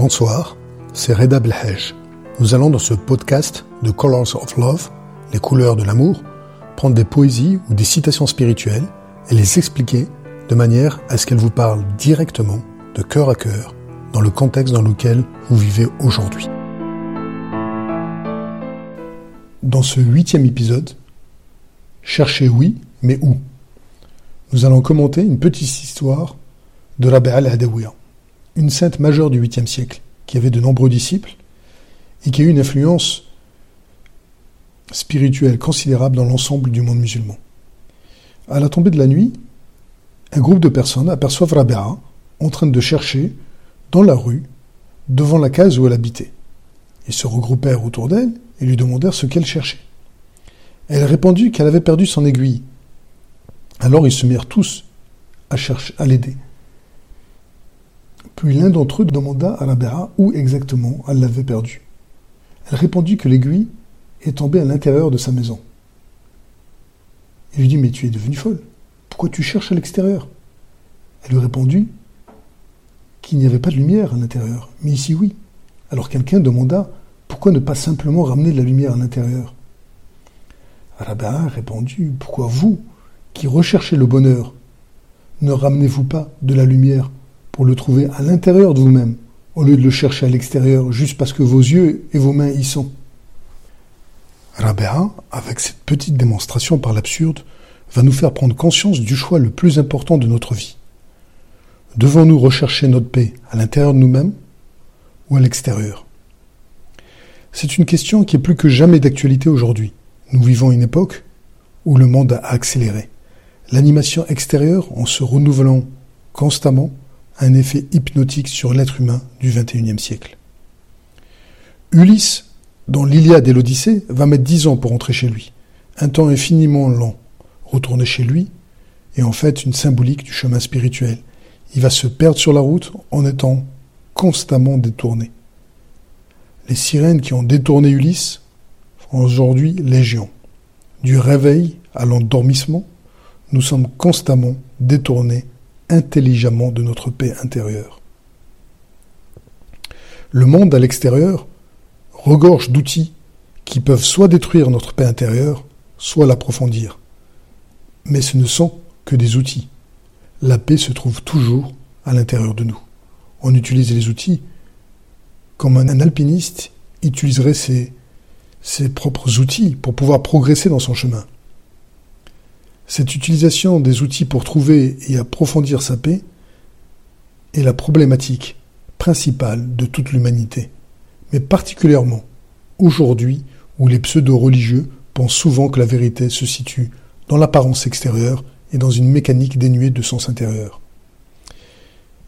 Bonsoir, c'est Reda Belhej. Nous allons dans ce podcast de Colors of Love, les couleurs de l'amour, prendre des poésies ou des citations spirituelles et les expliquer de manière à ce qu'elles vous parlent directement, de cœur à cœur, dans le contexte dans lequel vous vivez aujourd'hui. Dans ce huitième épisode, cherchez oui, mais où? Nous allons commenter une petite histoire de Rabbi al-Hadawiya, une sainte majeure du 8e siècle, qui avait de nombreux disciples et qui a eu une influence spirituelle considérable dans l'ensemble du monde musulman. À la tombée de la nuit, un groupe de personnes aperçoivent Rabia en train de chercher dans la rue, devant la case où elle habitait. Ils se regroupèrent autour d'elle et lui demandèrent ce qu'elle cherchait. Elle répondit qu'elle avait perdu son aiguille. Alors ils se mirent tous à l'aider. Puis l'un d'entre eux demanda à Rabia où exactement elle l'avait perdue. Elle répondit que l'aiguille est tombée à l'intérieur de sa maison. Il lui dit Mais tu es devenue folle. Pourquoi tu cherches à l'extérieur? Elle lui répondit qu'il n'y avait pas de lumière à l'intérieur. Mais ici, oui. Alors quelqu'un demanda Pourquoi ne pas simplement ramener de la lumière à l'intérieur? Rabia répondit Pourquoi vous, qui recherchez le bonheur, ne ramenez-vous pas de la lumière? Pour le trouver à l'intérieur de vous-même, au lieu de le chercher à l'extérieur juste parce que vos yeux et vos mains y sont. Rabéa, avec cette petite démonstration par l'absurde, va nous faire prendre conscience du choix le plus important de notre vie. Devons-nous rechercher notre paix à l'intérieur de nous-mêmes ou à l'extérieur? C'est une question qui est plus que jamais d'actualité aujourd'hui. Nous vivons une époque où le monde a accéléré. L'animation extérieure, en se renouvelant constamment, un effet hypnotique sur l'être humain du XXIe siècle. Ulysse, dans l'Iliade et l'Odyssée, va mettre dix ans pour rentrer chez lui. Un temps infiniment lent. Retourner chez lui est en fait une symbolique du chemin spirituel. Il va se perdre sur la route en étant constamment détourné. Les sirènes qui ont détourné Ulysse font aujourd'hui légion. Du réveil à l'endormissement, nous sommes constamment détournés intelligemment de notre paix intérieure. Le monde à l'extérieur regorge d'outils qui peuvent soit détruire notre paix intérieure, soit l'approfondir. Mais ce ne sont que des outils. La paix se trouve toujours à l'intérieur de nous. On utilise les outils comme un alpiniste utiliserait ses, ses propres outils pour pouvoir progresser dans son chemin. Cette utilisation des outils pour trouver et approfondir sa paix est la problématique principale de toute l'humanité, mais particulièrement aujourd'hui où les pseudo-religieux pensent souvent que la vérité se situe dans l'apparence extérieure et dans une mécanique dénuée de sens intérieur.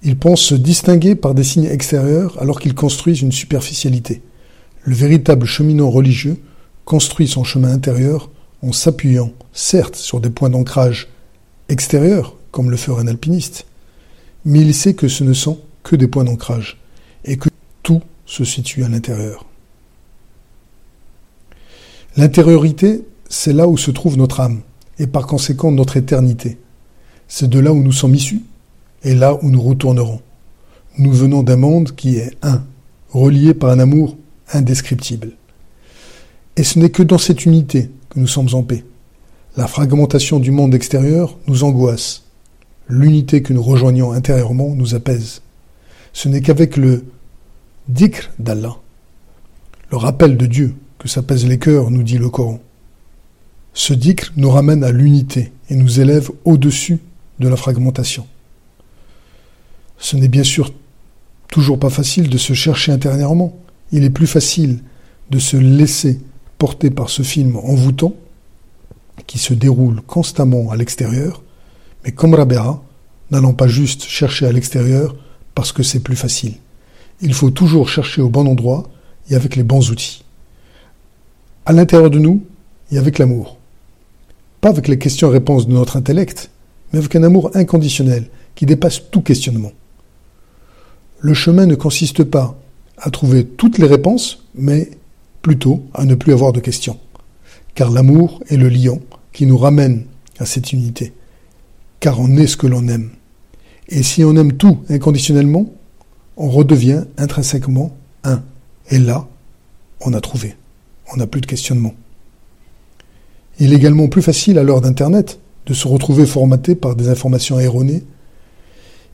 Ils pensent se distinguer par des signes extérieurs alors qu'ils construisent une superficialité. Le véritable cheminant religieux construit son chemin intérieur en s'appuyant, certes, sur des points d'ancrage extérieurs, comme le ferait un alpiniste, mais il sait que ce ne sont que des points d'ancrage, et que tout se situe à l'intérieur. L'intériorité, c'est là où se trouve notre âme, et par conséquent notre éternité. C'est de là où nous sommes issus, et là où nous retournerons. Nous venons d'un monde qui est un, relié par un amour indescriptible. Et ce n'est que dans cette unité nous sommes en paix. La fragmentation du monde extérieur nous angoisse. L'unité que nous rejoignons intérieurement nous apaise. Ce n'est qu'avec le dhikr d'Allah, le rappel de Dieu, que s'apaisent les cœurs, nous dit le Coran. Ce dhikr nous ramène à l'unité et nous élève au-dessus de la fragmentation. Ce n'est bien sûr toujours pas facile de se chercher intérieurement. Il est plus facile de se laisser porté par ce film envoûtant, qui se déroule constamment à l'extérieur, mais comme Rabéa, n'allons pas juste chercher à l'extérieur parce que c'est plus facile. Il faut toujours chercher au bon endroit et avec les bons outils. À l'intérieur de nous et avec l'amour. Pas avec les questions-réponses de notre intellect, mais avec un amour inconditionnel qui dépasse tout questionnement. Le chemin ne consiste pas à trouver toutes les réponses, mais plutôt à ne plus avoir de questions. Car l'amour est le lion qui nous ramène à cette unité. Car on est ce que l'on aime. Et si on aime tout inconditionnellement, on redevient intrinsèquement un. Et là, on a trouvé. On n'a plus de questionnement. Il est également plus facile à l'heure d'Internet de se retrouver formaté par des informations erronées.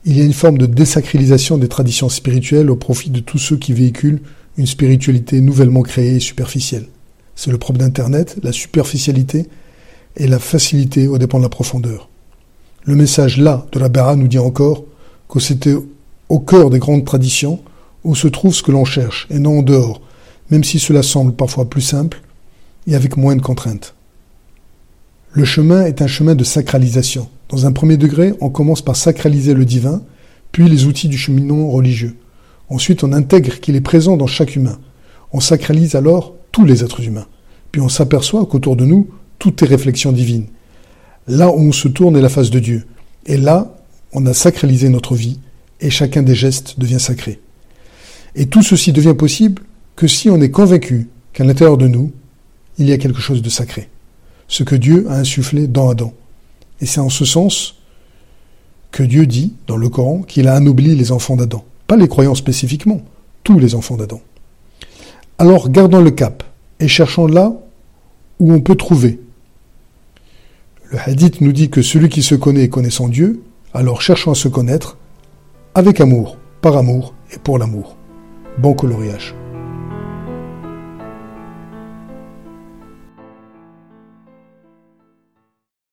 Il y a une forme de désacralisation des traditions spirituelles au profit de tous ceux qui véhiculent une spiritualité nouvellement créée et superficielle. C'est le propre d'Internet, la superficialité et la facilité au dépend de la profondeur. Le message là de la Bara nous dit encore que c'était au cœur des grandes traditions où se trouve ce que l'on cherche et non en dehors, même si cela semble parfois plus simple et avec moins de contraintes. Le chemin est un chemin de sacralisation. Dans un premier degré, on commence par sacraliser le divin, puis les outils du cheminement religieux. Ensuite, on intègre qu'il est présent dans chaque humain. On sacralise alors tous les êtres humains. Puis on s'aperçoit qu'autour de nous, tout est réflexion divine. Là où on se tourne est la face de Dieu. Et là, on a sacralisé notre vie, et chacun des gestes devient sacré. Et tout ceci devient possible que si on est convaincu qu'à l'intérieur de nous, il y a quelque chose de sacré ce que Dieu a insufflé dans Adam. Et c'est en ce sens que Dieu dit dans le Coran qu'il a anobli les enfants d'Adam. Pas les croyants spécifiquement, tous les enfants d'Adam. Alors gardons le cap et cherchons là où on peut trouver. Le hadith nous dit que celui qui se connaît connaît son Dieu, alors cherchons à se connaître avec amour, par amour et pour l'amour. Bon coloriage.